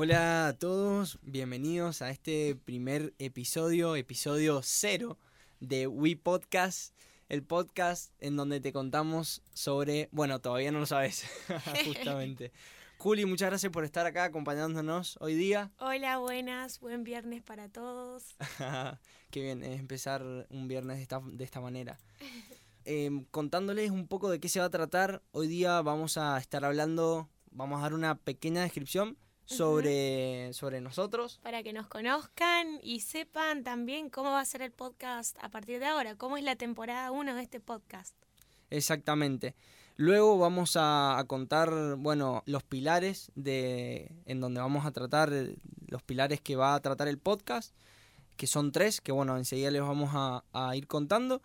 Hola a todos, bienvenidos a este primer episodio, episodio cero de We Podcast, el podcast en donde te contamos sobre, bueno, todavía no lo sabes, justamente. Juli, muchas gracias por estar acá acompañándonos hoy día. Hola, buenas, buen viernes para todos. Qué bien, es empezar un viernes de esta, de esta manera. Em, contándoles un poco de qué se va a tratar, hoy día vamos a estar hablando, vamos a dar una pequeña descripción sobre, sobre nosotros. Para que nos conozcan y sepan también cómo va a ser el podcast a partir de ahora, cómo es la temporada 1 de este podcast. Exactamente. Luego vamos a, a, bueno, los pilares de, en donde vamos a tratar, los pilares que va a tratar el podcast, que son tres, que bueno, enseguida les vamos a, a ir contando.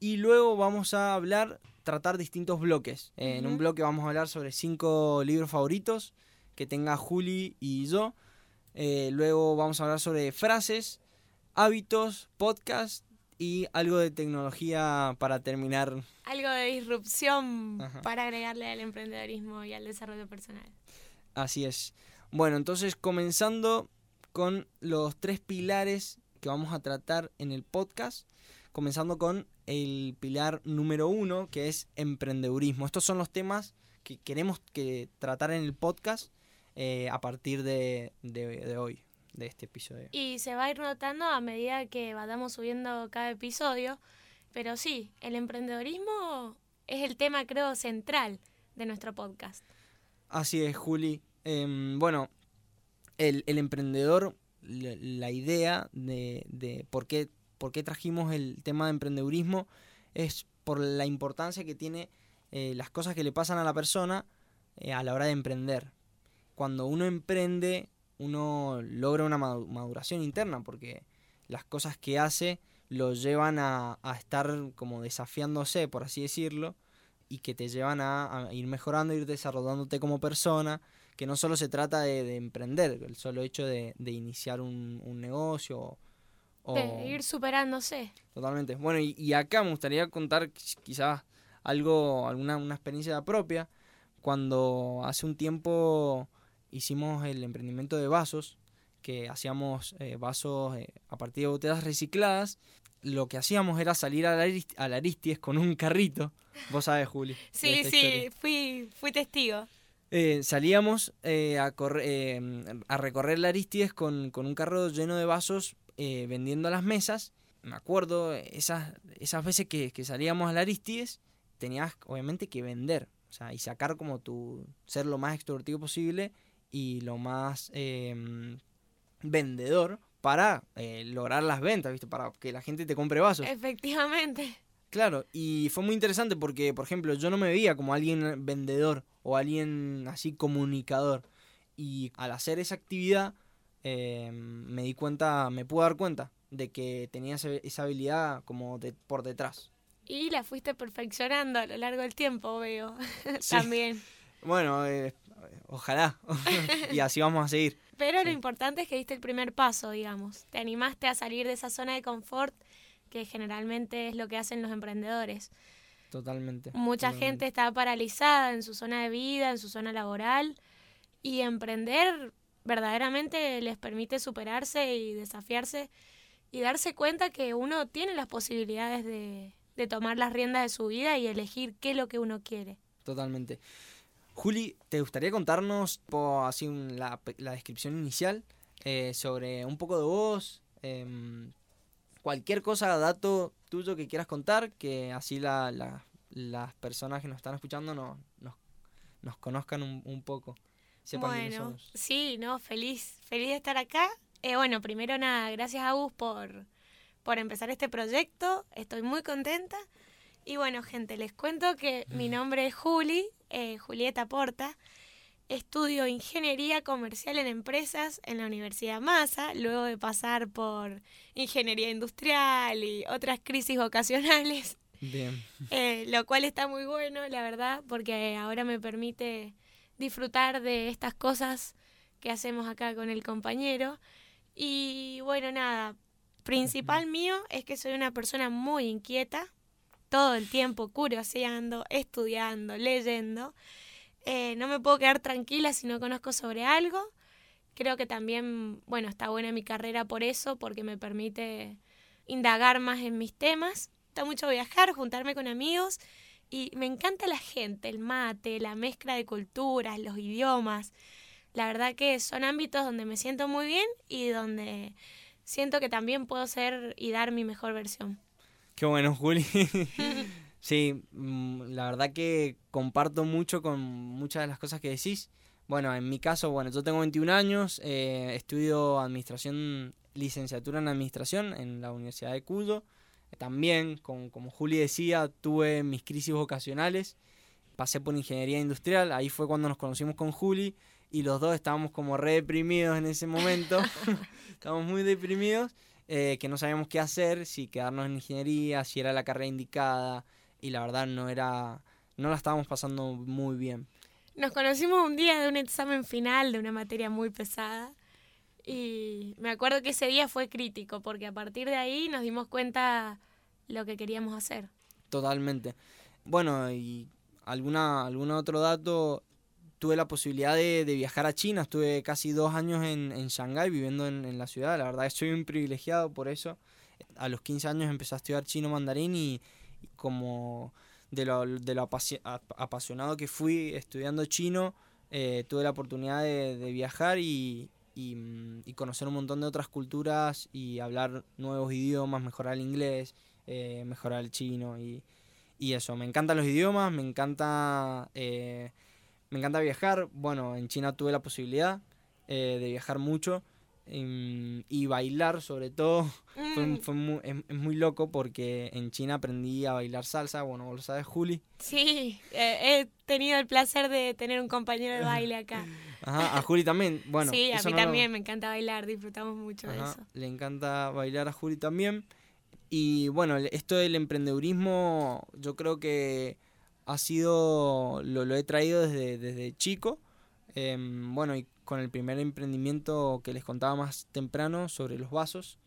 Y luego vamos a hablar, tratar distintos bloques. En un bloque vamos a hablar sobre cinco libros favoritos que tenga Juli y yo. Eh, luego vamos a hablar sobre frases, hábitos, podcast y algo de tecnología para terminar. Algo de disrupción para agregarle al emprendedorismo y al desarrollo personal. Así es. Bueno, entonces comenzando con los tres pilares que vamos a tratar en el podcast comenzando con el pilar número uno, que es emprendedurismo. Estos son los temas que queremos que tratar en el podcast eh, a partir de, hoy, de este episodio. Y se va a ir notando a medida que vayamos subiendo cada episodio, pero sí, el emprendedorismo es el tema, creo, central de nuestro podcast. Así es, Juli. Em, bueno, el, emprendedor, la, idea de, de por qué por qué trajimos el tema de emprendedurismo es por la importancia que tiene eh, las cosas que le pasan a la persona eh, a la hora de emprender. Cuando uno emprende, uno logra una maduración interna porque las cosas que hace lo llevan a, estar como desafiándose, por así decirlo, y que te llevan a, ir mejorando, ir desarrollándote como persona, que no solo se trata de, emprender, el solo hecho de, iniciar un, un negocio de ir superándose. Totalmente. Bueno, y, acá me gustaría contar quizás algo, alguna una experiencia propia. Cuando hace un tiempo hicimos el emprendimiento de vasos, que hacíamos eh, vasos eh, a partir de botellas recicladas, lo que hacíamos era salir a la, Aristides con un carrito. Vos sabés, Juli. sí, sí, fui, fui testigo. Eh, salíamos a, a recorrer la Aristides con, con un carro lleno de vasos vendiendo las mesas. Me acuerdo esas, esas veces que, salíamos a la Aristides, tenías obviamente que vender, o sea, y sacar como tu, ser lo más extrovertido posible y lo más em, vendedor para eh, lograr las ventas, ¿viste? Para que la gente te compre vasos. Efectivamente. Claro, y fue muy interesante porque, por ejemplo, yo no me veía como alguien vendedor o alguien así comunicador. Y al hacer esa actividad eh, me di cuenta, me pude dar cuenta de que tenía esa habilidad como de, por detrás. Y la fuiste perfeccionando a lo largo del tiempo, veo. También. Bueno, eh, ojalá. y así vamos a seguir. Pero lo importante es que diste el primer paso, digamos. Te animaste a salir de esa zona de confort que generalmente es lo que hacen los emprendedores. Totalmente. Mucha gente está paralizada en su zona de vida, en su zona laboral. Y emprender verdaderamente les permite superarse y desafiarse y darse cuenta que uno tiene las posibilidades de, tomar las riendas de su vida y elegir qué es lo que uno quiere. Totalmente. Juli, ¿te gustaría contarnos así la, descripción inicial eh, sobre un poco de vos? Em, cualquier cosa, dato tuyo que quieras contar, que así la, las personas que nos están escuchando no, nos, conozcan un poco bueno, sí, no, feliz, feliz de estar acá. Eh, bueno, primero nada, gracias a Gus por, por empezar este proyecto, estoy muy contenta. Y bueno, gente, les cuento que mi nombre es Juli, eh, Julieta Porta. Estudio Ingeniería Comercial en Empresas en la Universidad Massa, luego de pasar por Ingeniería Industrial y otras crisis vocacionales. Bien. Eh, lo cual está muy bueno, la verdad, porque ahora me permite disfrutar de estas cosas que hacemos acá con el compañero. Y bueno, nada, principal mío es que soy una persona muy inquieta, todo el tiempo curioseando, estudiando, leyendo. Eh, no me puedo quedar tranquila si no conozco sobre algo. creo que también, bueno, está buena mi carrera por eso, porque me permite indagar más en mis temas. Está mucho viajar, juntarme con amigos y me encanta la gente, el mate, la mezcla de culturas, los idiomas. La verdad que son ámbitos donde me siento muy bien y donde siento que también puedo ser y dar mi mejor versión. Qué bueno, Juli. sí, mm, la verdad que comparto mucho con muchas de las cosas que decís. Bueno, en mi caso, bueno, yo tengo 21 años, eh, estudio administración, licenciatura en administración en la Universidad de Cuyo. También, como, como Juli decía, tuve mis crisis vocacionales. Pasé por ingeniería industrial, ahí fue cuando nos conocimos con Juli y los dos estábamos como re deprimidos en ese momento. estábamos muy deprimidos, eh, que no sabíamos qué hacer, si quedarnos en ingeniería, si era la carrera indicada y la verdad no era, no la estábamos pasando muy bien. Nos conocimos un día de un examen final de una materia muy pesada y me acuerdo que ese día fue crítico porque a partir de ahí nos dimos cuenta lo que queríamos hacer. Totalmente. Bueno, y alguna, algún otro dato, tuve la posibilidad de, viajar a China, estuve casi dos años en, en Shanghái viviendo en, en, la ciudad, la verdad soy un privilegiado por eso. A los 15 años empecé a estudiar chino mandarín y como de lo, de lo apasionado que fui estudiando chino, eh, tuve la oportunidad de, viajar y, mm, y, conocer un montón de otras culturas y hablar nuevos idiomas, mejorar el inglés, eh, mejorar el chino y, y, eso. Me encantan los idiomas, me encanta, eh, me encanta viajar. Bueno, en China tuve la posibilidad de viajar mucho y bailar sobre todo. Fue, mm. muy, es, muy loco porque en China aprendí a bailar salsa, bueno, vos lo sabes, Juli. Sí, he tenido el placer de tener un compañero de baile acá. Ajá, a Juli también, bueno. Sí, a mí también me encanta bailar, disfrutamos mucho de eso. Le encanta bailar a Juli también. Y bueno, esto del emprendedurismo yo creo que ha sido, lo, he traído desde, desde chico. Em, bueno, y con el primer emprendimiento que les contaba más temprano sobre los vasos.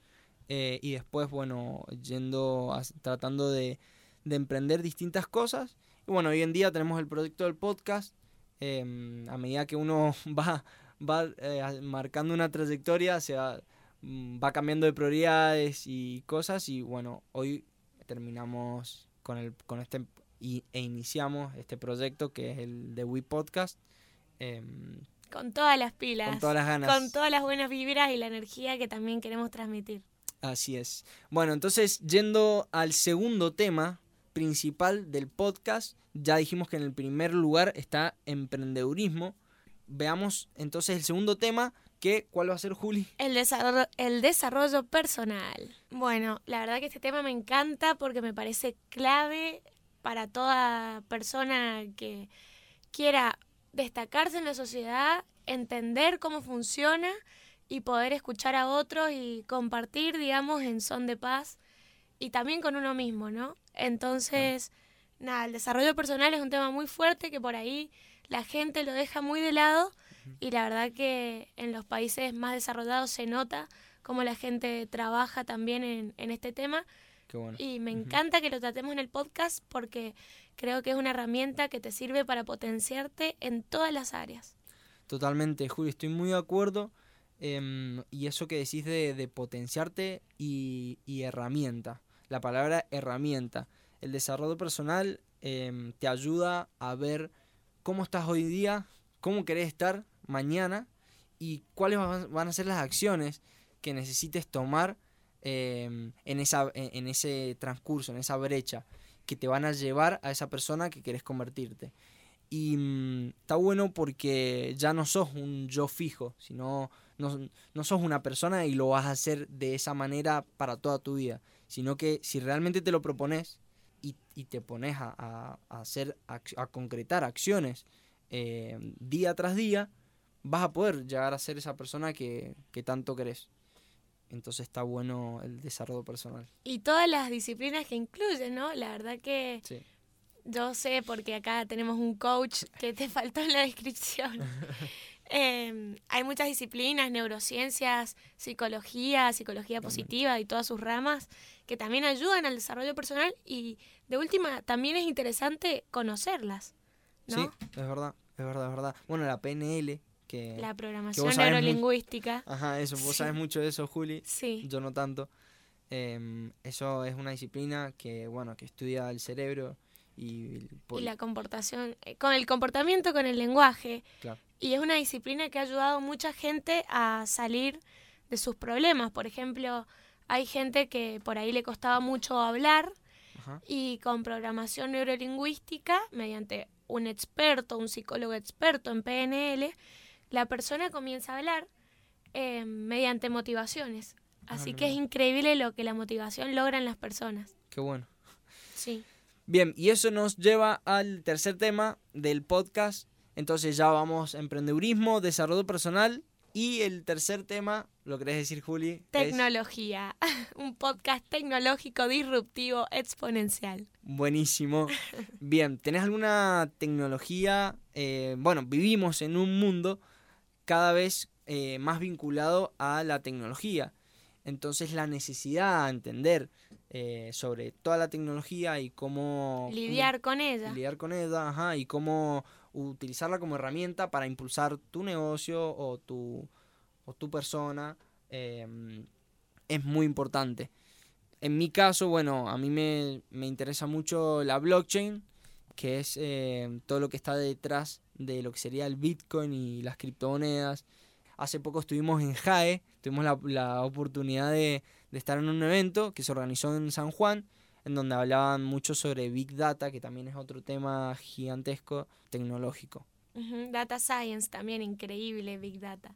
Eh, y después, bueno, yendo, tratando de, emprender distintas cosas. Y bueno, hoy en día tenemos el proyecto del podcast. Em, a medida que uno va, va eh, marcando una trayectoria, se va, mm, va cambiando de prioridades y cosas. Y bueno, hoy terminamos con, el, con este y, e iniciamos este proyecto que es el de We Podcast. Em, con todas las pilas. Con todas las ganas. Con todas las buenas vibras y la energía que también queremos transmitir. Así es. Bueno, entonces, yendo al segundo tema principal del podcast, ya dijimos que en el primer lugar está emprendedurismo. Veamos entonces el segundo tema, que ¿cuál va a ser, Juli? El desarrollo, el desarrollo personal. Bueno, la verdad que este tema me encanta porque me parece clave para toda persona que quiera destacarse en la sociedad, entender cómo funciona y poder escuchar a otros y compartir, digamos, en son de paz y también con uno mismo, ¿no? Entonces, nada, el desarrollo personal es un tema muy fuerte que por ahí la gente lo deja muy de lado y la verdad que en los países más desarrollados se nota cómo la gente trabaja también en, en este tema. Y me encanta que lo tratemos en el podcast porque creo que es una herramienta que te sirve para potenciarte en todas las áreas. Totalmente, Julio, estoy muy de acuerdo. Em, y eso que decís de, potenciarte y, herramienta. La palabra herramienta. El desarrollo personal em, te ayuda a ver cómo estás hoy día, cómo querés estar mañana y cuáles van a ser las acciones que necesites tomar em, en, esa, en ese transcurso, en esa brecha que te van a llevar a esa persona que querés convertirte. Y mm, está bueno porque ya no sos un yo fijo, sino no, no, sos una persona y lo vas a hacer de esa manera para toda tu vida, sino que si realmente te lo propones y, y te pones a, a, hacer, a, concretar acciones eh, día tras día, vas a poder llegar a ser esa persona que, que tanto querés. Entonces está bueno el desarrollo personal. Y todas las disciplinas que incluyen, ¿no? La verdad que yo sé, porque acá tenemos un coach que te faltó en la descripción. Em, hay muchas disciplinas, neurociencias, psicología, psicología positiva y todas sus ramas que también ayudan al desarrollo personal y de última también es interesante conocerlas. ¿no? Sí, es verdad, es verdad, es verdad. Bueno, la PNL Que, la programación neurolingüística. Ajá, eso, vos sabes mucho de eso, Juli. Sí. Yo no tanto. Em, eso es una disciplina que, bueno, que estudia el cerebro y, y la comportación, eh, con el comportamiento, con el lenguaje. Y es una disciplina que ha ayudado a mucha gente a salir de sus problemas. Por ejemplo, hay gente que por ahí le costaba mucho hablar y con programación neurolingüística, mediante un experto, un psicólogo experto en PNL, la persona comienza a hablar eh, mediante motivaciones. Ah, Así que es increíble lo que la motivación logra en las personas. Qué bueno. Sí. Bien, y eso nos lleva al tercer tema del podcast. Entonces ya vamos a emprendedurismo, desarrollo personal y el tercer tema, ¿lo querés decir, Juli? Tecnología. Un podcast tecnológico, disruptivo, exponencial. Buenísimo. Bien, ¿tenés alguna tecnología? Eh, bueno, vivimos en un mundo cada vez eh, más vinculado a la tecnología. Entonces la necesidad de entender eh, sobre toda la tecnología y cómo... Lidiar con ella. Lidiar con ella, ajá, y cómo utilizarla como herramienta para impulsar tu negocio o tu, o tu persona em, es muy importante. En mi caso, bueno, a mí me, interesa mucho la blockchain, que es em, todo lo que está detrás de lo que sería el Bitcoin y las criptomonedas. Hace poco estuvimos en JAE, tuvimos la, oportunidad de, de, estar en un evento que se organizó en San Juan en donde hablaban mucho sobre Big Data, que también es otro tema gigantesco tecnológico. Data Science también, increíble Big Data.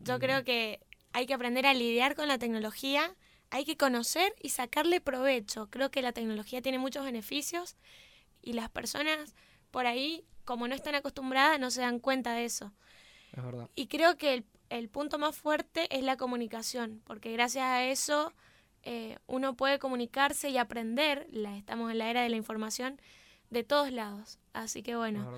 Yo creo que hay que aprender a lidiar con la tecnología, hay que conocer y sacarle provecho. Creo que la tecnología tiene muchos beneficios y las personas por ahí, como no están acostumbradas, no se dan cuenta de eso. Es verdad. Y creo que el, el punto más fuerte es la comunicación, porque gracias a eso eh, uno puede comunicarse y aprender, la, estamos en la era de la información, de todos lados. Así que bueno,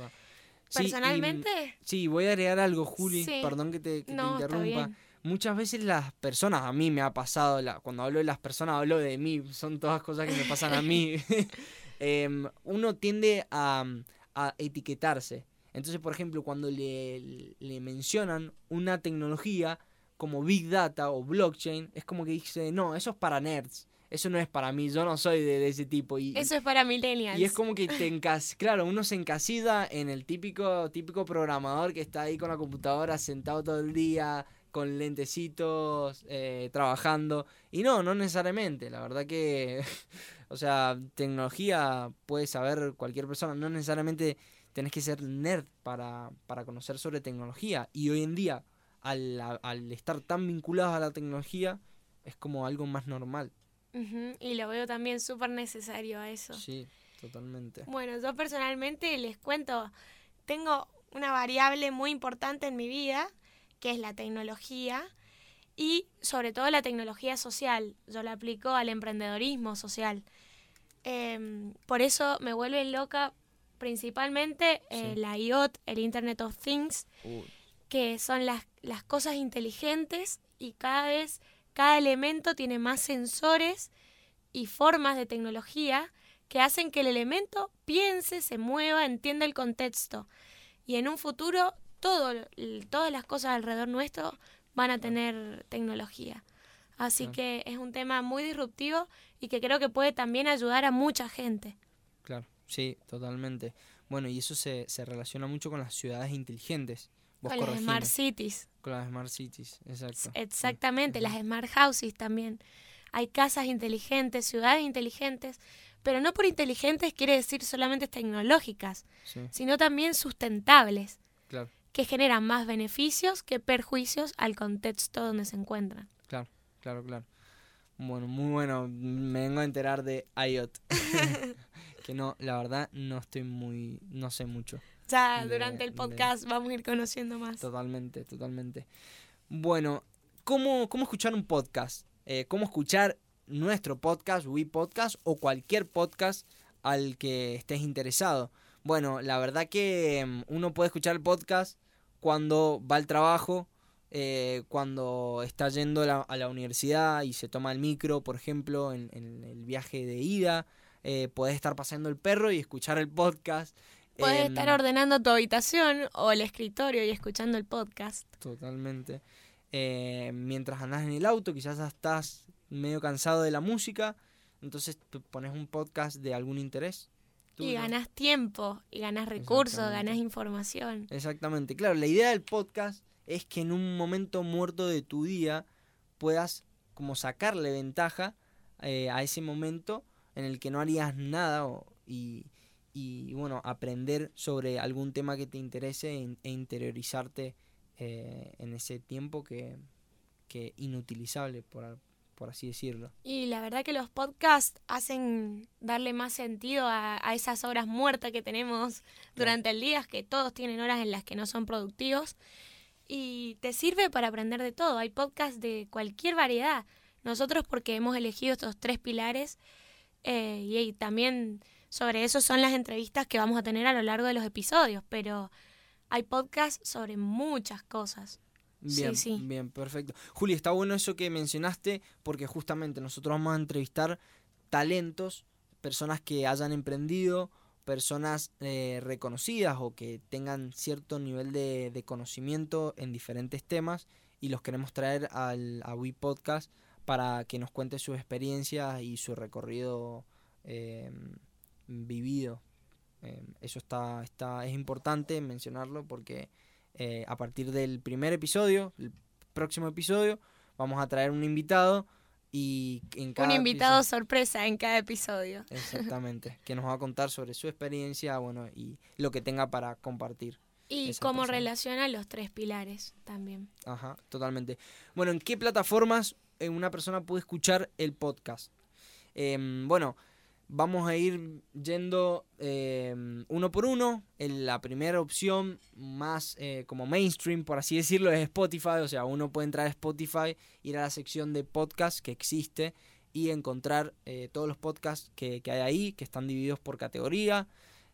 personalmente... Sí, voy a agregar algo, Juli, perdón que te, interrumpa. Muchas veces las personas, a mí me ha pasado, la, cuando hablo de las personas hablo de mí, son todas cosas que me pasan a mí. Em, uno tiende a, a etiquetarse. Entonces, por ejemplo, cuando le, le mencionan una tecnología, como Big Data o blockchain, es como que dice, no, eso es para nerds. Eso no es para mí, yo no soy de, ese tipo. Y, eso es para millennials. Y es como que te encas claro, uno se encasilla en el típico, típico programador que está ahí con la computadora sentado todo el día, con lentecitos, eh, trabajando. Y no, no necesariamente. La verdad que, o sea, tecnología puede saber cualquier persona. No necesariamente tenés que ser nerd para, para conocer sobre tecnología. Y hoy en día, al, estar tan vinculados a la tecnología, es como algo más normal. Y lo veo también súper necesario a eso. Sí, totalmente. Bueno, yo personalmente les cuento, tengo una variable muy importante en mi vida, que es la tecnología, y sobre todo la tecnología social. Yo la aplico al emprendedorismo social. Em, por eso me vuelve loca principalmente eh, la IoT, el Internet of Things que son las, las cosas inteligentes y cada vez cada elemento tiene más sensores y formas de tecnología que hacen que el elemento piense, se mueva, entienda el contexto. Y en un futuro todo, todas las cosas alrededor nuestro van a tener tecnología. Así que es un tema muy disruptivo y que creo que puede también ayudar a mucha gente. Claro, sí, totalmente. Bueno, y eso se, se relaciona mucho con las ciudades inteligentes con las Smart Cities. Con las Smart Cities, exacto. Exactamente, las Smart Houses también. Hay casas inteligentes, ciudades inteligentes, pero no por inteligentes quiere decir solamente tecnológicas, sino también sustentables, claro. que generan más beneficios que perjuicios al contexto donde se encuentran. Claro, claro. Bueno, muy bueno, me vengo a enterar de IOT. que no, la verdad no estoy muy, no sé mucho. Ya durante el podcast vamos a ir conociendo más. Totalmente, totalmente. Bueno, ¿cómo, cómo escuchar un podcast? Eh, ¿Cómo escuchar nuestro podcast, We Podcast, o cualquier podcast al que estés interesado? Bueno, la verdad que mm, uno puede escuchar el podcast cuando va al trabajo, eh, cuando está yendo a la, universidad y se toma el micro, por ejemplo, en, el viaje de ida. Eh, puedes estar pasando el perro y escuchar el podcast Puedes estar em, ordenando tu habitación o el escritorio y escuchando el podcast. Totalmente. Eh, mientras andas en el auto, quizás estás medio cansado de la música, entonces pones un podcast de algún interés. y ganas tiempo, y ganas recursos, ganas información. Exactamente. Claro, la idea del podcast es que en un momento muerto de tu día puedas como sacarle ventaja eh, a ese momento en el que no harías nada y, bueno, aprender sobre algún tema que te interese e, e interiorizarte eh, en ese tiempo que, que inutilizable, por, por, así decirlo. Y la verdad que los podcasts hacen darle más sentido a, esas horas muertas que tenemos durante el día, que todos tienen horas en las que no son productivos. Y te sirve para aprender de todo. Hay podcasts de cualquier variedad. Nosotros porque hemos elegido estos tres pilares eh, y también sobre eso son las entrevistas que vamos a tener a lo largo de los episodios, pero hay podcasts sobre muchas cosas. Bien, sí, sí. bien, perfecto. Juli, está bueno eso que mencionaste porque justamente nosotros vamos a entrevistar talentos, personas que hayan emprendido, personas eh, reconocidas o que tengan cierto nivel de, conocimiento en diferentes temas y los queremos traer al, a We Podcast para que nos cuente su experiencia y su recorrido eh, vivido. Em, eso está, está, es importante mencionarlo porque eh, a partir del primer episodio, el próximo episodio, vamos a traer un invitado y en cada un invitado sorpresa en cada episodio. Exactamente, que nos va a contar sobre su experiencia, bueno, y lo que tenga para compartir. Y cómo relaciona los tres pilares también. Ajá, totalmente. Bueno, ¿en qué plataformas eh, una persona puede escuchar el podcast? Em, bueno, vamos a ir yendo eh, uno por uno. la primera opción más eh, como mainstream, por así decirlo, es Spotify. O sea, uno puede entrar a Spotify, ir a la sección de podcast que existe y encontrar eh, todos los podcasts que, hay ahí, que están divididos por categoría.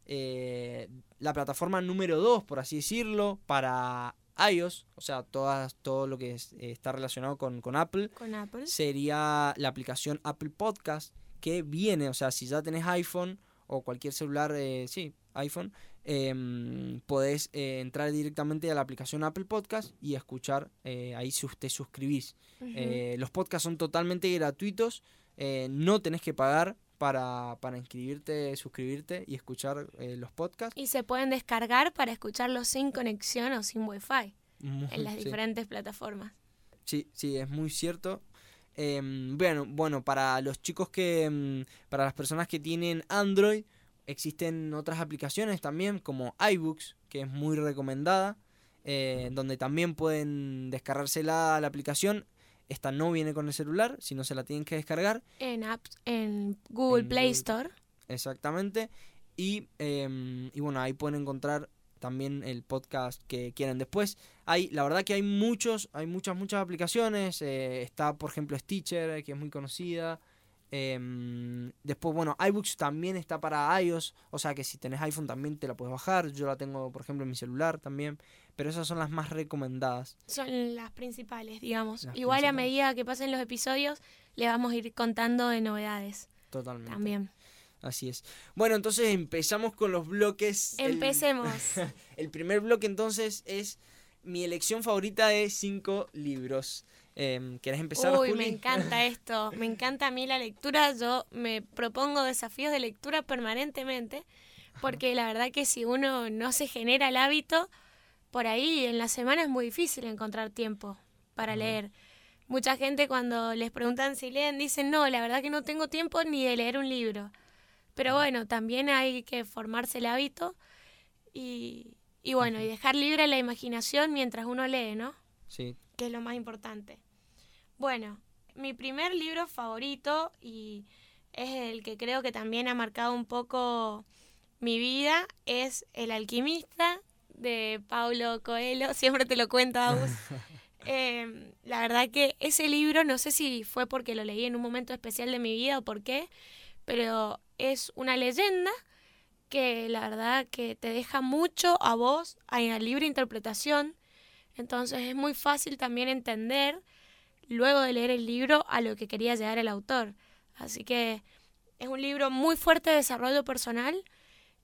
la plataforma número 2, por así decirlo, para iOS, o sea, todas, todo lo que está relacionado con, con, Apple, con Apple, sería la aplicación Apple Podcast que viene, o sea, si ya tenés iPhone o cualquier celular, eh, sí, iPhone, em, podés eh, entrar directamente a la aplicación Apple Podcast y escuchar eh, ahí si usted suscribís. los podcasts son totalmente gratuitos, no tenés que pagar para, para inscribirte, suscribirte y escuchar los podcasts. Y se pueden descargar para escucharlos sin conexión o sin wifi en las diferentes plataformas. Sí, sí, es muy cierto. Em, bueno, bueno, para los chicos que, em, para las personas que tienen Android, existen otras aplicaciones también como iBooks, que es muy recomendada, eh, donde también pueden descargársela la aplicación. Esta no viene con el celular, sino se la tienen que descargar. En, apps, en Google Play Store. Exactamente. Y, em, y bueno, ahí pueden encontrar también el podcast que quieran después. Hay, la verdad que hay muchos, hay muchas, muchas aplicaciones. Eh, está, por ejemplo, Stitcher, que es muy conocida. Em, después, bueno, iBooks también está para iOS. O sea que si tenés iPhone también te la puedes bajar. Yo la tengo, por ejemplo, en mi celular también. Pero esas son las más recomendadas. Son las principales, digamos. Igual a medida que pasen los episodios, le vamos a ir contando de novedades. Totalmente. También. Así es. Bueno, entonces empezamos con los bloques. Empecemos. El, primer bloque entonces es mi elección favorita de cinco libros. Eh, ¿Querés empezar? Uy, me encanta esto. Me encanta a mí la lectura. Yo me propongo desafíos de lectura permanentemente porque la verdad que si uno no se genera el hábito, por ahí en la semana es muy difícil encontrar tiempo para leer. Mucha gente cuando les preguntan si leen dicen, no, la verdad que no tengo tiempo ni de leer un libro. Pero bueno, también hay que formarse el hábito y, y bueno, y dejar libre la imaginación mientras uno lee, ¿no? Sí. Que es lo más importante. Bueno, mi primer libro favorito y es el que creo que también ha marcado un poco mi vida es El alquimista de Paulo Coelho. Siempre te lo cuento, a eh, la verdad que ese libro, no sé si fue porque lo leí en un momento especial de mi vida o por qué, pero es una leyenda que la verdad que te deja mucho a vos, a la libre interpretación. Entonces es muy fácil también entender, luego de leer el libro, a lo que quería llegar el autor. Así que es un libro muy fuerte de desarrollo personal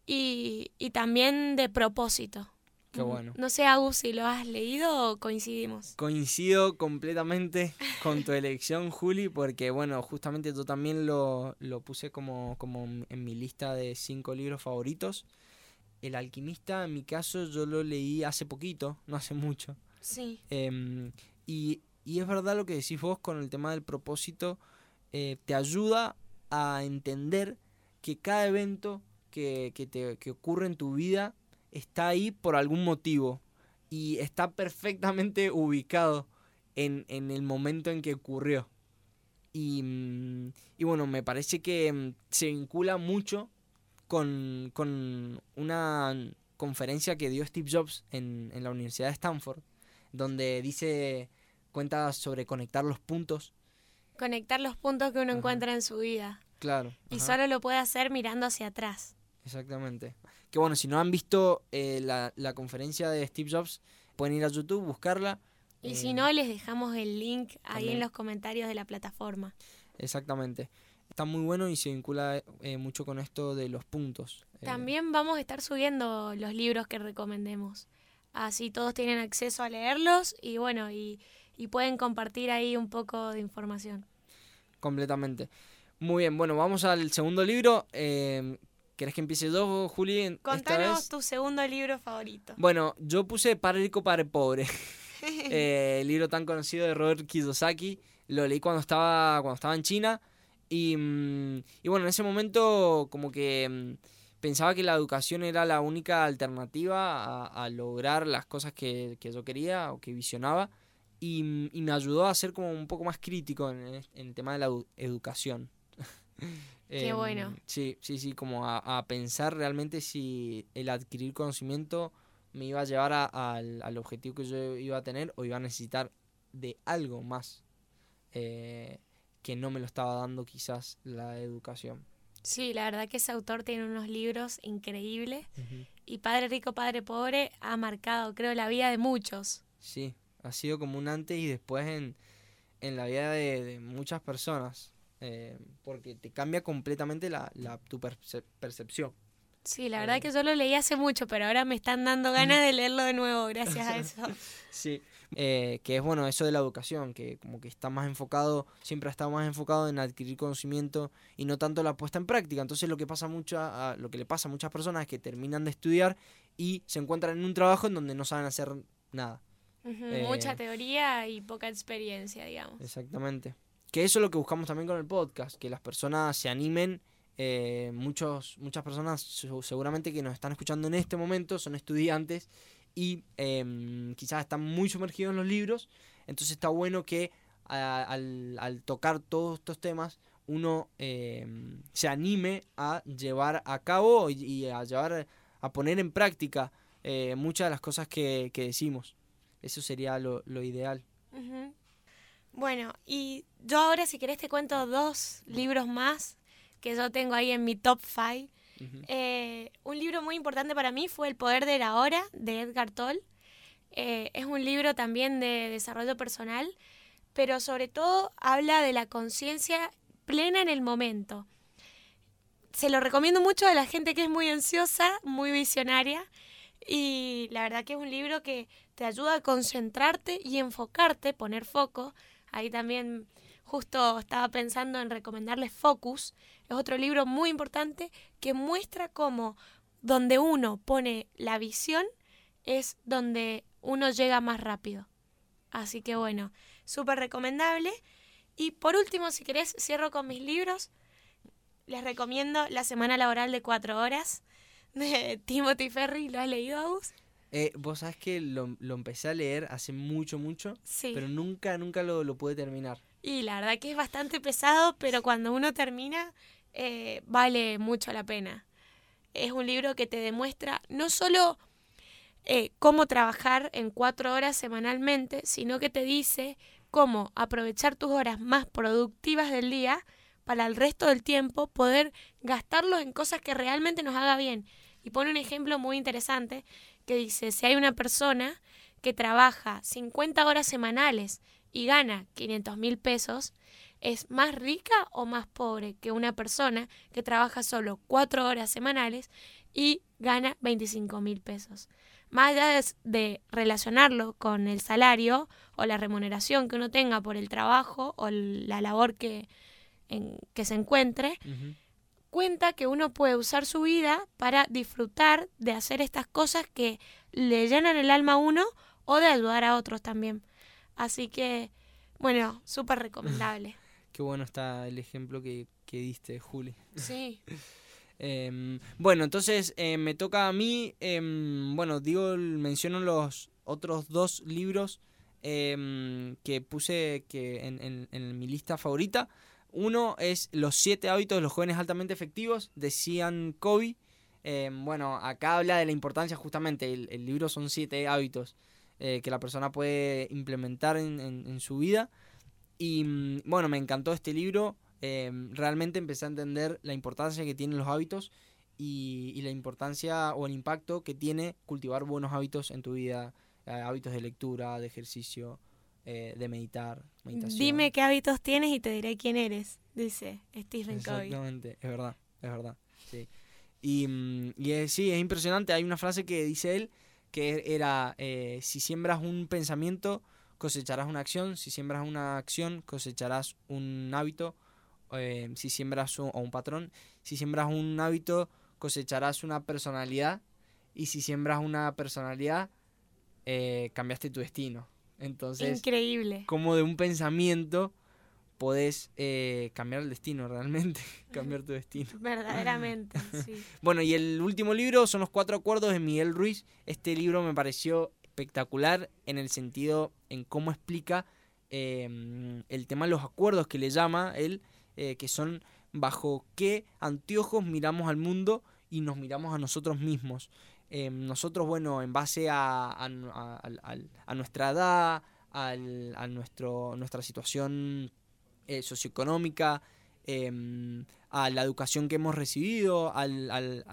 y, y también de propósito. Qué bueno. No sé, Agus, si lo has leído o coincidimos. Coincido completamente con tu elección, Juli, porque bueno, justamente yo también lo, lo puse como, como en mi lista de cinco libros favoritos. El alquimista, en mi caso, yo lo leí hace poquito, no hace mucho. Sí. Em, y, y, es verdad lo que decís vos con el tema del propósito, eh, te ayuda a entender que cada evento que, que, te, que ocurre en tu vida está ahí por algún motivo y está perfectamente ubicado en, el momento en que ocurrió. Y, mm, y, bueno, me parece que mm, se vincula mucho con, con una conferencia que dio Steve Jobs en, en, la Universidad de Stanford, donde dice, cuenta sobre conectar los puntos. Conectar los puntos que uno encuentra en su vida. Claro. Y solo lo puede hacer mirando hacia atrás. Exactamente. Que bueno, si no han visto eh, la, la, conferencia de Steve Jobs, pueden ir a YouTube, buscarla. Y si no, les dejamos el link ahí en los comentarios de la plataforma. Exactamente. Está muy bueno y se vincula eh, mucho con esto de los puntos. Eh. También vamos a estar subiendo los libros que recomendemos. Así todos tienen acceso a leerlos y bueno, y, y pueden compartir ahí un poco de información. Completamente. Muy bien, bueno, vamos al segundo libro. ¿Querés que empiece yo, Juli? Contanos tu segundo libro favorito. Bueno, yo puse Padre Rico, Padre Pobre. eh, el libro tan conocido de Robert Kiyosaki. Lo leí cuando estaba, cuando estaba en China. Y, mm, y bueno, en ese momento como que mm, pensaba que la educación era la única alternativa a, lograr las cosas que, que, yo quería o que visionaba. Y, mm, y, me ayudó a ser como un poco más crítico en, en el tema de la educación. Qué em, bueno. Sí, sí, sí, como a, pensar realmente si el adquirir conocimiento me iba a llevar al, objetivo que yo iba a tener o iba a necesitar de algo más eh, que no me lo estaba dando quizás la educación. Sí, la verdad que ese autor tiene unos libros increíbles y Padre Rico, Padre Pobre ha marcado, creo, la vida de muchos. Sí, ha sido como un antes y después en, en la vida de muchas personas. Eh, porque te cambia completamente la, la tu percepción. Sí, la verdad que yo lo leí hace mucho, pero ahora me están dando ganas de leerlo de nuevo gracias a eso. sí, eh, que es bueno eso de la educación, que como que está más enfocado, siempre ha estado más enfocado en adquirir conocimiento y no tanto la puesta en práctica. Entonces lo que pasa mucho a, lo que le pasa a muchas personas es que terminan de estudiar y se encuentran en un trabajo en donde no saben hacer nada. mucha eh, teoría y poca experiencia, digamos. Exactamente que eso es lo que buscamos también con el podcast, que las personas se animen. Eh, muchos, muchas personas seguramente que nos están escuchando en este momento son estudiantes y em, quizás están muy sumergidos en los libros. Entonces está bueno que al, tocar todos estos temas uno em, se anime a llevar a cabo y, a llevar a poner en práctica eh, muchas de las cosas que, decimos. Eso sería lo, ideal. Bueno, y yo ahora si querés te cuento dos libros más que yo tengo ahí en mi top five. Eh, un libro muy importante para mí fue El Poder de la Hora de Edgar Toll. Eh, es un libro también de desarrollo personal, pero sobre todo habla de la conciencia plena en el momento. Se lo recomiendo mucho a la gente que es muy ansiosa, muy visionaria, y la verdad que es un libro que te ayuda a concentrarte y enfocarte, poner foco Ahí también justo estaba pensando en recomendarles Focus. Es otro libro muy importante que muestra cómo donde uno pone la visión es donde uno llega más rápido. Así que bueno, súper recomendable. Y por último, si querés, cierro con mis libros. Les recomiendo La Semana Laboral de Cuatro Horas de Timothy Ferry. ¿Lo has leído, Agus? Eh, vos sabés que lo, lo, empecé a leer hace mucho, mucho, pero nunca, nunca lo, lo, pude terminar. Y la verdad que es bastante pesado, pero cuando uno termina, eh, vale mucho la pena. Es un libro que te demuestra no solo eh, cómo trabajar en cuatro horas semanalmente, sino que te dice cómo aprovechar tus horas más productivas del día para el resto del tiempo poder gastarlos en cosas que realmente nos haga bien. Y pone un ejemplo muy interesante que dice, si hay una persona que trabaja 50 horas semanales y gana 500 mil pesos, ¿es más rica o más pobre que una persona que trabaja solo 4 horas semanales y gana 25 mil pesos. Más allá de, relacionarlo con el salario o la remuneración que uno tenga por el trabajo o la labor que, que se encuentre, cuenta que uno puede usar su vida para disfrutar de hacer estas cosas que le llenan el alma a uno o de ayudar a otros también. Así que, bueno, súper recomendable. Qué bueno está el ejemplo que, que diste, Juli. Sí. Em, bueno, entonces eh, me toca a mí, em, bueno, digo, menciono los otros dos libros em, que puse que en, en, mi lista favorita. Uno es Los siete hábitos de los jóvenes altamente efectivos de Cian Covey. bueno, acá habla de la importancia justamente, el, libro son siete hábitos eh, que la persona puede implementar en, en su vida. Y mm, bueno, me encantó este libro Em, realmente empecé a entender la importancia que tienen los hábitos y, la importancia o el impacto que tiene cultivar buenos hábitos en tu vida, eh, hábitos de lectura, de ejercicio, eh, de meditar, meditación. Dime qué hábitos tienes y te diré quién eres, dice Stephen Covey. Exactamente, es verdad, es verdad. Sí. Y, mm, y sí, es impresionante. Hay una frase que dice él que era, eh, si siembras un pensamiento, cosecharás una acción, si siembras una acción, cosecharás un hábito, eh, si siembras un, o un patrón, si siembras un hábito, cosecharás una personalidad y si siembras una personalidad, eh, cambiaste tu destino. Entonces, increíble. Como de un pensamiento podés eh, cambiar el destino realmente, cambiar tu destino. Verdaderamente, sí. Bueno, y el último libro son los cuatro acuerdos de Miguel Ruiz. Este libro me pareció espectacular en el sentido en cómo explica el tema de los acuerdos que le llama él eh, que son bajo qué anteojos miramos al mundo y nos miramos a nosotros mismos. Em, nosotros, bueno, en base a, a, nuestra edad, a nuestro, nuestra situación eh, socioeconómica, em, a la educación que hemos recibido, al,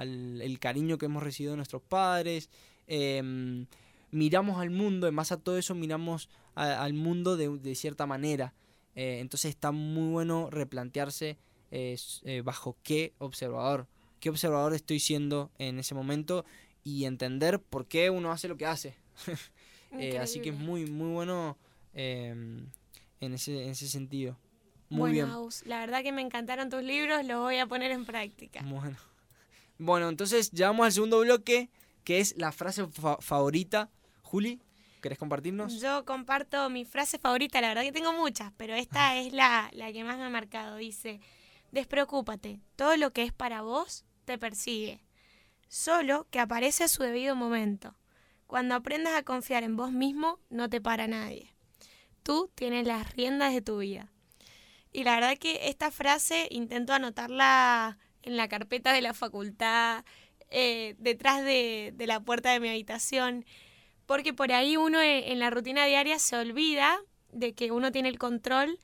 el cariño que hemos recibido de nuestros padres, em, miramos al mundo, en base a todo eso miramos al mundo de, de cierta manera. Eh, entonces está muy bueno replantearse eh, bajo qué observador, qué observador estoy siendo en ese momento y entender por qué uno hace lo que hace. Eh, así que es muy, muy bueno em, en, ese, en ese sentido. Muy bien. la verdad que me encantaron tus libros, los voy a poner en práctica. Bueno. Bueno, entonces llegamos al segundo bloque, que es la frase favorita. Juli, ¿Querés compartirnos? Yo comparto mi frase favorita, la verdad que tengo muchas, pero esta ah. es la, la que más me ha marcado. Dice, despreocúpate, todo lo que es para vos te persigue, solo que aparece a su debido momento. Cuando aprendas a confiar en vos mismo, no te para nadie. Tú tienes las riendas de tu vida. Y la verdad que esta frase intento anotarla en la carpeta de la facultad, eh, detrás de, de la puerta de mi habitación porque por ahí uno en la rutina diaria se olvida de que uno tiene el control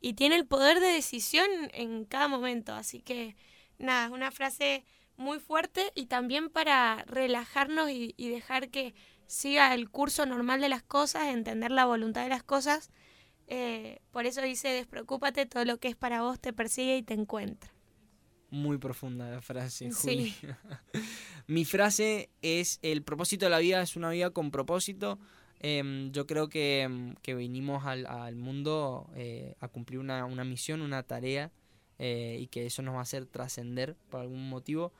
y tiene el poder de decisión en cada momento. Así que nada, es una frase muy fuerte y también para relajarnos y, dejar que siga el curso normal de las cosas, entender la voluntad de las cosas. Eh, por eso dice, despreocúpate, todo lo que es para vos te persigue y te encuentra. Muy profunda la frase, Juli. Mi frase es, el propósito de la vida es una vida con propósito. Em, yo creo que, em, que vinimos al, al mundo eh, a cumplir una, una, misión, una tarea, eh, y que eso nos va a hacer trascender por algún motivo.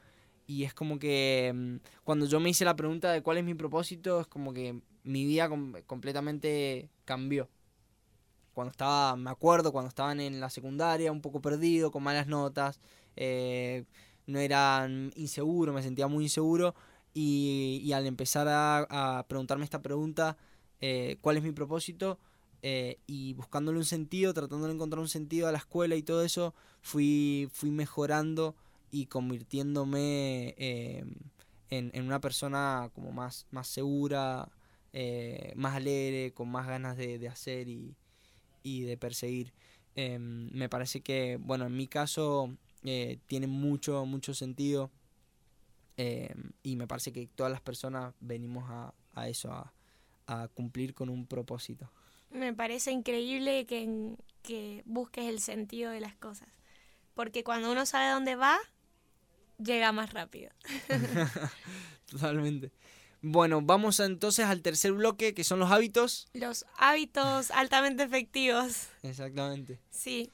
Y es como que em, cuando yo me hice la pregunta de cuál es mi propósito, es como que mi vida completamente cambió. Cuando estaba, me acuerdo, cuando estaban en la secundaria, un poco perdido, con malas notas, eh, no era inseguro, me sentía muy inseguro y, al empezar a, preguntarme esta pregunta, eh, ¿cuál es mi propósito? Eh, y buscándole un sentido, tratando de encontrar un sentido a la escuela y todo eso, fui, fui mejorando y convirtiéndome en, una persona como más, más segura, más alegre, con más ganas de, hacer y, y, de perseguir. Em, me parece que, bueno, en mi caso eh, tiene mucho, mucho sentido. Eh, y me parece que todas las personas venimos a, a eso, a, a, cumplir con un propósito. Me parece increíble que, que busques el sentido de las cosas. Porque cuando uno sabe dónde va, llega más rápido. Totalmente. Bueno, vamos entonces al tercer bloque, que son los hábitos. Los hábitos altamente efectivos. Exactamente. Sí.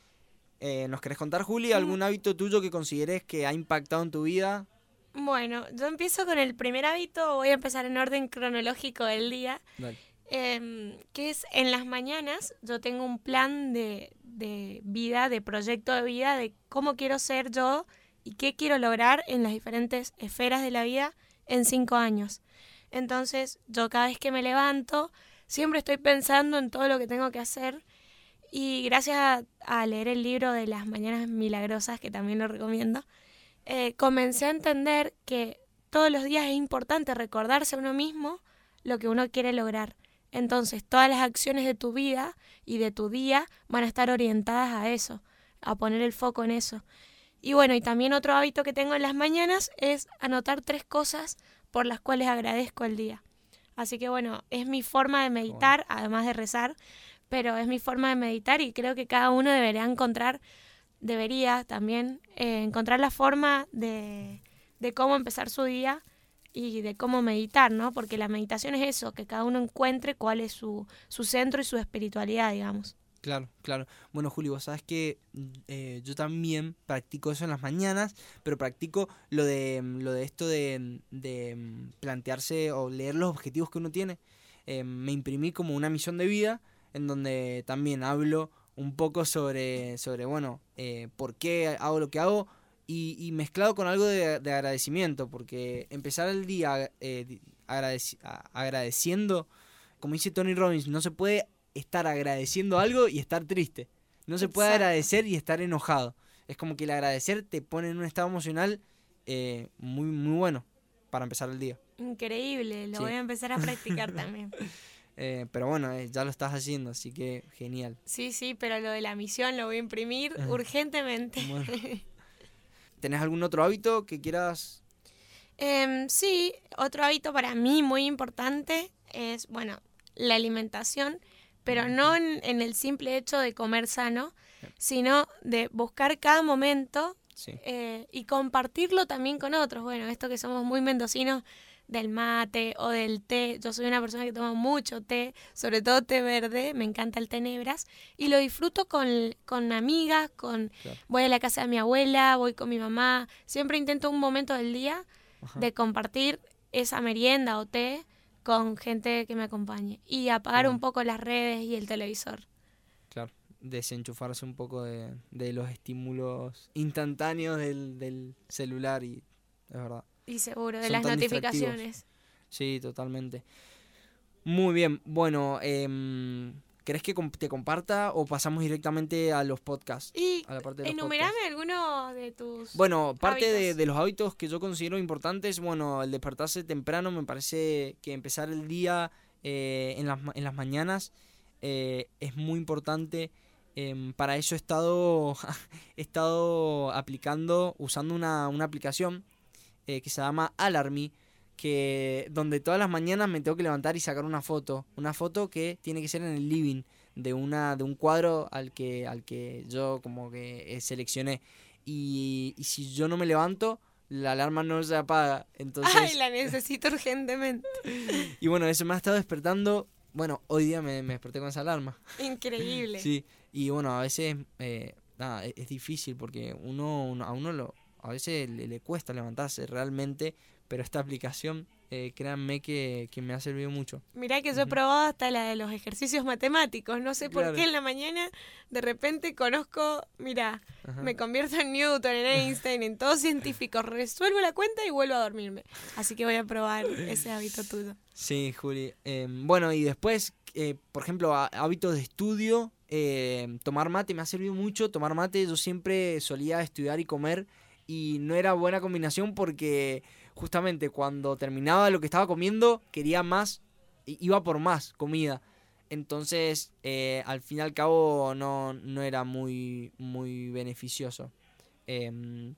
Eh, ¿Nos querés contar, Juli, algún mm. hábito tuyo que consideres que ha impactado en tu vida? Bueno, yo empiezo con el primer hábito, voy a empezar en orden cronológico del día. Em, que es en las mañanas yo tengo un plan de, de vida, de proyecto de vida, de cómo quiero ser yo y qué quiero lograr en las diferentes esferas de la vida en cinco años. Entonces, yo cada vez que me levanto, siempre estoy pensando en todo lo que tengo que hacer. Y gracias a, leer el libro de las Mañanas Milagrosas, que también lo recomiendo, eh, comencé a entender que todos los días es importante recordarse a uno mismo lo que uno quiere lograr. Entonces, todas las acciones de tu vida y de tu día van a estar orientadas a eso, a poner el foco en eso. Y bueno, y también otro hábito que tengo en las mañanas es anotar tres cosas por las cuales agradezco el día. Así que bueno, es mi forma de meditar, además de rezar, pero es mi forma de meditar y creo que cada uno debería encontrar, debería también eh, encontrar la forma de, de cómo empezar su día y de cómo meditar, ¿no? Porque la meditación es eso, que cada uno encuentre cuál es su, su centro y su espiritualidad, digamos. Claro, claro. Bueno, Julio, vos sabes que eh, yo también practico eso en las mañanas, pero practico lo de, mm, lo de esto de, de mm, plantearse o leer los objetivos que uno tiene. Eh, me imprimí como una misión de vida en donde también hablo un poco sobre, sobre bueno, eh, por qué hago lo que hago y, mezclado con algo de, agradecimiento, porque empezar el día agradeciendo, como dice Tony Robbins, no se puede estar agradeciendo algo y estar triste. No se puede agradecer y estar enojado. Es como que el agradecer te pone en un estado emocional eh, muy, muy bueno para empezar el día. Increíble, lo voy a empezar a practicar también. Eh, pero bueno, eh, ya lo estás haciendo, así que genial. Sí, sí, pero lo de la misión lo voy a imprimir urgentemente. ¿Tenés algún otro hábito que quieras? Em, sí, otro hábito para mí muy importante es, bueno, la alimentación pero no en, el simple hecho de comer sano, sino de buscar cada momento eh, y compartirlo también con otros. Bueno, esto que somos muy mendocinos del mate o del té. Yo soy una persona que toma mucho té, sobre todo té verde, me encanta el té negras, y lo disfruto con, con amigas, con voy a la casa de mi abuela, voy con mi mamá, siempre intento un momento del día de compartir esa merienda o té con gente que me acompañe y apagar un poco las redes y el televisor. Claro, desenchufarse un poco de, los estímulos instantáneos del, celular y es verdad. Y seguro, de las notificaciones. Sí, totalmente. Muy bien, bueno, eh, ¿Querés que te comparta o pasamos directamente a los podcasts? Y a la parte de enumerame alguno de tus. Bueno, parte de, los hábitos que yo considero importantes, bueno, el despertarse temprano, me parece que empezar el día eh, en, las, en las mañanas eh, es muy importante. Em, para eso he estado, he estado aplicando, usando una, una aplicación eh, que se llama Alarmy que donde todas las mañanas me tengo que levantar y sacar una foto, una foto que tiene que ser en el living de una de un cuadro al que al que yo como que eh, seleccioné. Y, y si yo no me levanto la alarma no se apaga. Entonces ay la necesito urgentemente. Y bueno eso me ha estado despertando. Bueno hoy día me, desperté con esa alarma. Increíble. Sí. Y bueno a veces eh, nada, es, difícil porque uno, a uno lo a veces le, le cuesta levantarse realmente pero esta aplicación, eh, créanme que, me ha servido mucho. Mirá que yo he probado hasta la de los ejercicios matemáticos, no sé por qué en la mañana de repente conozco, mira, me convierto en Newton, en Einstein, en todos científicos, resuelvo la cuenta y vuelvo a dormirme. Así que voy a probar ese hábito tuyo. Sí, Juli. Em, bueno, y después, eh, por ejemplo, hábitos de estudio, em, tomar mate me ha servido mucho, tomar mate, yo siempre solía estudiar y comer y no era buena combinación porque justamente cuando terminaba lo que estaba comiendo, quería más, iba por más comida. Entonces, eh, al fin y al cabo, no, no era muy, muy beneficioso. Em,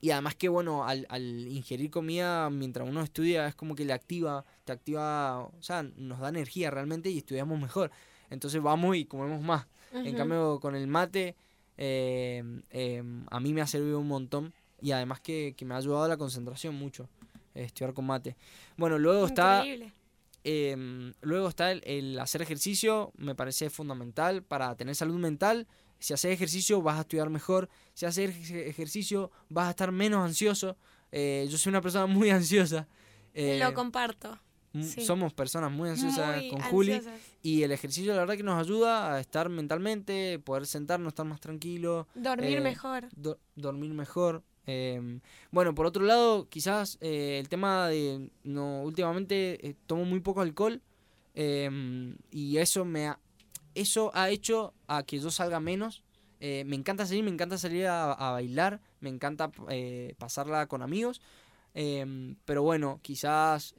y además que, bueno, al, ingerir comida mientras uno estudia, es como que le activa, te activa, o sea, nos da energía realmente y estudiamos mejor. Entonces vamos y comemos más. En cambio, con el mate, em, em, a mí me ha servido un montón y además que, me ha ayudado a la concentración mucho, estudiar con mate. Bueno, luego está... Em, luego está el, hacer ejercicio, me parece fundamental para tener salud mental. Si haces ejercicio vas a estudiar mejor. Si haces ejercicio vas a estar menos ansioso. Eh, yo soy una persona muy ansiosa. Lo eh, comparto. Somos personas muy ansiosas con Juli. Y el ejercicio, la verdad, que nos ayuda a estar mentalmente, poder sentarnos, estar más tranquilo. Dormir eh, mejor. dormir mejor. Em, bueno, por otro lado, quizás el tema de. no Últimamente tomo muy poco alcohol. Em, y eso me ha, eso ha hecho a que yo salga menos. me encanta salir, me encanta salir a, a bailar, me encanta pasarla con amigos. Em, pero bueno, quizás,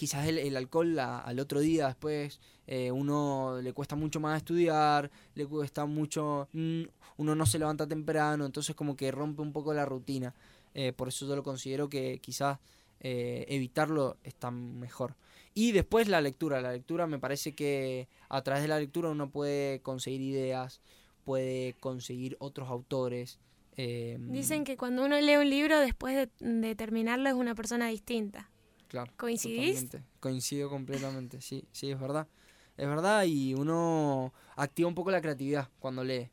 quizás el, alcohol al otro día después eh, uno le cuesta mucho más estudiar, le cuesta mucho, mm, uno no se levanta temprano, entonces como que rompe un poco la rutina. Eh, por eso yo lo considero que quizás eh, evitarlo está mejor. Y después la lectura. La lectura me parece que a través de la lectura uno puede conseguir ideas, puede conseguir otros autores. Dicen que cuando uno lee un libro, después de, terminarlo, es una persona distinta. Claro. ¿Coincidís? Coincido completamente, sí, sí, es verdad. Es verdad y uno activa un poco la creatividad cuando lee.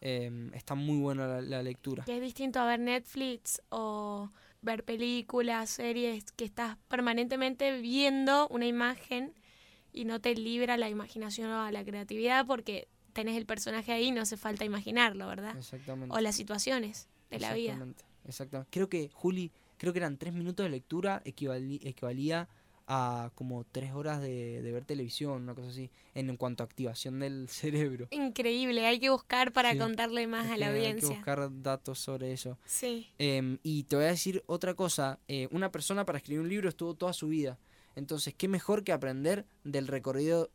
Em, está muy buena la, lectura. es distinto a ver Netflix o ver películas, series, que estás permanentemente viendo una imagen y no te libra la imaginación o la creatividad porque tenés el personaje ahí, no hace falta imaginarlo, ¿verdad? Exactamente. O las situaciones de la vida. Exactamente. Creo que, Juli, creo que eran tres minutos de lectura, equivalía a como tres horas de, ver televisión, una cosa así, en, cuanto a activación del cerebro. Increíble, hay que buscar para contarle más a la audiencia. Hay que buscar datos sobre eso. Sí. Em, y te voy a decir otra cosa, eh, una persona para escribir un libro estuvo toda su vida. Entonces, ¿qué mejor que aprender del recorrido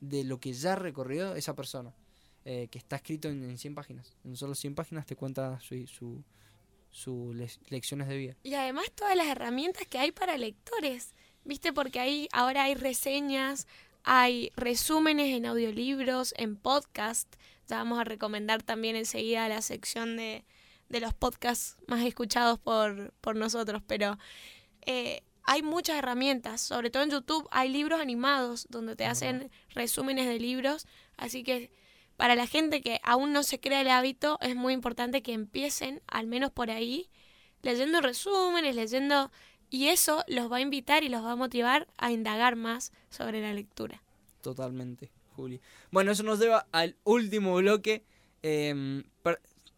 de lo que ya recorrió esa persona, eh, que está escrito en, 100 páginas. En solo 100 páginas te cuenta sus su, lecciones de vida. Y además todas las herramientas que hay para lectores, ¿viste? Porque ahí ahora hay reseñas, hay resúmenes en audiolibros, en podcast. Ya vamos a recomendar también enseguida la sección de, de los podcasts más escuchados por, por nosotros, pero... Eh, hay muchas herramientas, sobre todo en YouTube hay libros animados donde te hacen resúmenes de libros, así que para la gente que aún no se crea el hábito es muy importante que empiecen, al menos por ahí, leyendo resúmenes, leyendo, y eso los va a invitar y los va a motivar a indagar más sobre la lectura. Totalmente, Juli. Bueno, eso nos lleva al último bloque. Em,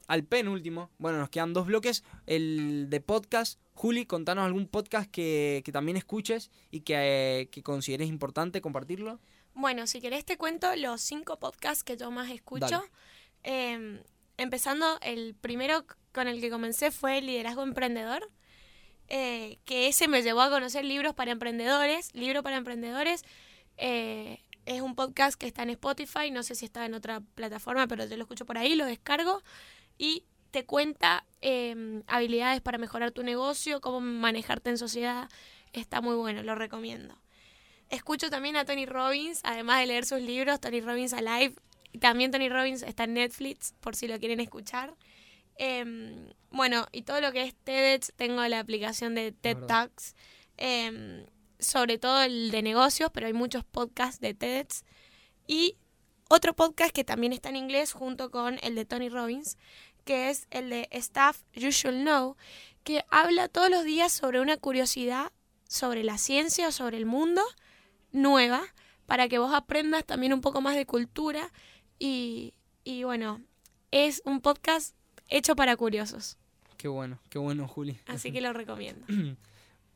al penúltimo. Bueno, nos quedan dos bloques. El de podcast. Juli, contanos algún podcast que, también escuches y que, consideres importante compartirlo. Bueno, si querés te cuento los cinco podcasts que yo más escucho. Em, empezando, el primero con el que comencé fue Liderazgo Emprendedor, eh, que ese me llevó a conocer libros para emprendedores. Libro para emprendedores eh, es un podcast que está en Spotify, no sé si está en otra plataforma, pero yo lo escucho por ahí, lo descargo y te cuenta em, habilidades para mejorar tu negocio, cómo manejarte en sociedad. Está muy bueno, lo recomiendo. Escucho también a Tony Robbins, además de leer sus libros, Tony Robbins Alive. También Tony Robbins está en Netflix, por si lo quieren escuchar. Em, bueno, y todo lo que es TEDx, tengo la aplicación de TED Talks, em, sobre todo el de negocios, pero hay muchos podcasts de TEDx. Y otro podcast que también está en inglés junto con el de Tony Robbins, que es el de Stuff You Should Know, que habla todos los días sobre una curiosidad sobre la ciencia o sobre el mundo nueva, para que vos aprendas también un poco más de cultura y, y bueno, es un podcast hecho para curiosos. Qué bueno, qué bueno, Juli. Así que lo recomiendo.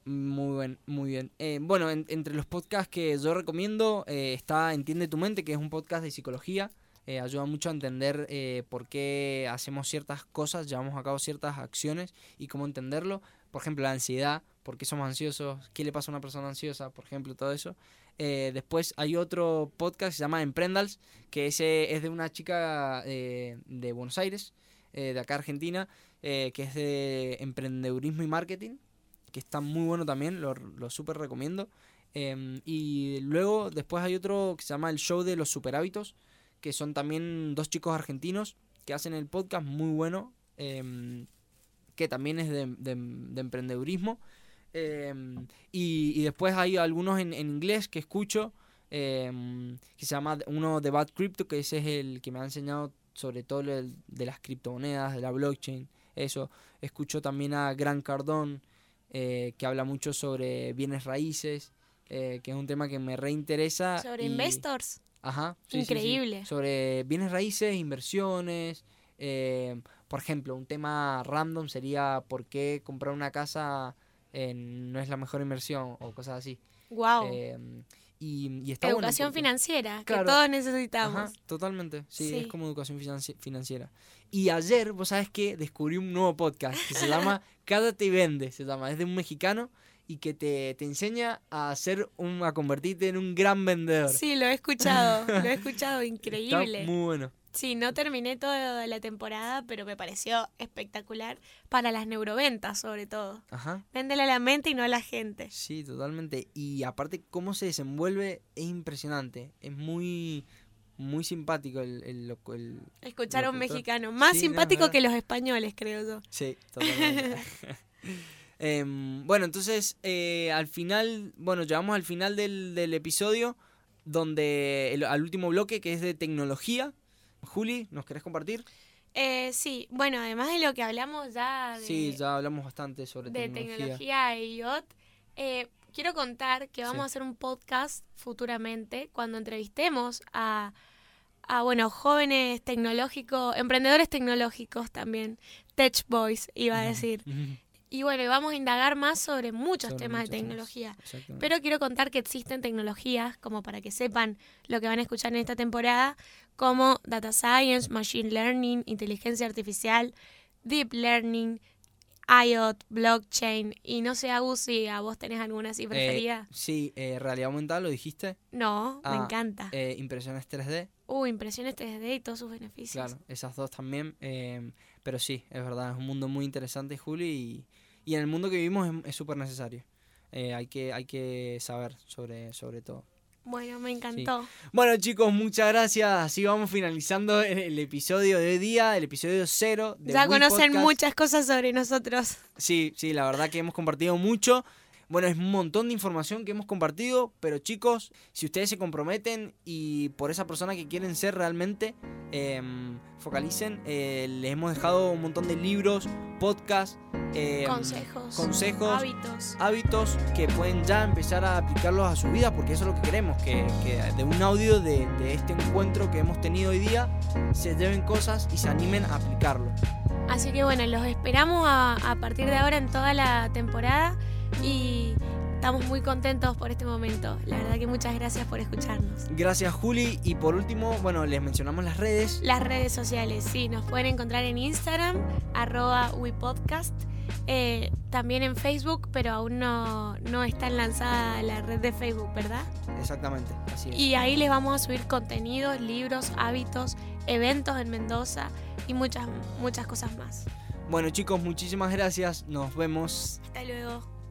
Muy bien, muy bien. Eh, bueno, entre los podcasts que yo recomiendo eh, está Entiende tu mente, que es un podcast de psicología. Eh, ayuda mucho a entender eh, por qué hacemos ciertas cosas, llevamos a cabo ciertas acciones y cómo entenderlo. Por ejemplo, la ansiedad, por qué somos ansiosos, qué le pasa a una persona ansiosa, por ejemplo, todo eso. Eh, después hay otro podcast que se llama Emprendals, que ese es de una chica de Buenos Aires, de acá Argentina, que es de emprendedurismo y marketing, que está muy bueno también, lo, lo súper recomiendo. Em, y luego después hay otro que se llama El Show de los Super Hábitos, que son también dos chicos argentinos que hacen el podcast muy bueno. Em, que también es de, de, emprendedurismo. Em, y, después hay algunos en, inglés que escucho, em, que se llama uno de Bad Crypto, que ese es el que me ha enseñado sobre todo el, de las criptomonedas, de la blockchain, eso. Escucho también a Gran Cardón, eh, que habla mucho sobre bienes raíces, eh, que es un tema que me reinteresa. Sobre investors. Ajá. Increíble. Sobre bienes raíces, inversiones. Eh, por ejemplo, un tema random sería por qué comprar una casa no es la mejor inversión o cosas así. Wow. Em, y, y educación financiera, que todos necesitamos. Ajá, totalmente, sí, es como educación financiera. Y ayer, vos sabes que descubrí un nuevo podcast que se llama Cada te vende, se llama, es de un mexicano y que te, te enseña a hacer un, a convertirte en un gran vendedor. Sí, lo he escuchado, lo he escuchado, increíble. Está muy bueno. Sí, no terminé toda la temporada, pero me pareció espectacular para las neuroventas, sobre todo. Ajá. Véndele a la mente y no a la gente. Sí, totalmente. Y aparte, cómo se desenvuelve es impresionante. Es muy, muy simpático el, el, Escuchar a un mexicano. Más simpático que los españoles, creo yo. Sí, totalmente. Em, bueno, entonces, eh, al final, bueno, llegamos al final del, del episodio, donde, al último bloque, que es de tecnología. Juli, ¿nos querés compartir? Eh, sí, bueno, además de lo que hablamos ya de, Sí, ya hablamos bastante sobre de tecnología, e IoT, eh, quiero contar que vamos a hacer un podcast futuramente cuando entrevistemos a, a, bueno, jóvenes tecnológicos, emprendedores tecnológicos también, Tech Boys, iba a decir. Y bueno, vamos a indagar más sobre muchos temas de tecnología. Pero quiero contar que existen tecnologías, como para que sepan lo que van a escuchar en esta temporada, como Data Science, Machine Learning, Inteligencia Artificial, Deep Learning, IoT, Blockchain. Y no sé, Agus, si a vos tenés alguna así eh, preferida. sí, eh, realidad aumentada, ¿lo dijiste? No, me ah, encanta. Eh, impresiones 3D. Uh, impresiones 3D y todos sus beneficios. Claro, esas dos también. pero sí, es verdad, es un mundo muy interesante, Juli, y y en el mundo que vivimos es súper necesario. Eh, hay, que, hay que saber sobre, sobre todo. Bueno, me encantó. Bueno, chicos, muchas gracias. Así vamos finalizando el, episodio de hoy día, el episodio cero. De ya conocen muchas cosas sobre nosotros. Sí, sí, la verdad que hemos compartido mucho. Bueno, es un montón de información que hemos compartido, pero chicos, si ustedes se comprometen y por esa persona que quieren ser realmente, em, focalicen. Eh, les hemos dejado un montón de libros, podcasts, em, consejos, consejos hábitos. hábitos que pueden ya empezar a aplicarlos a su vida, porque eso es lo que queremos, que, de un audio de, este encuentro que hemos tenido hoy día se lleven cosas y se animen a aplicarlo. Así que bueno, los esperamos a partir de ahora en toda la temporada y estamos muy contentos por este momento. La verdad que muchas gracias por escucharnos. Gracias Juli y por último, bueno, les mencionamos las redes. Las redes sociales, sí, nos pueden encontrar en Instagram, arroba WePodcast. Eh, también en Facebook, pero aún no, no está lanzada la red de Facebook, ¿verdad? Exactamente, así es. Y ahí les vamos a subir contenidos, libros, hábitos, eventos en Mendoza y muchas, muchas cosas más. Bueno chicos, muchísimas gracias. Nos vemos. Hasta luego.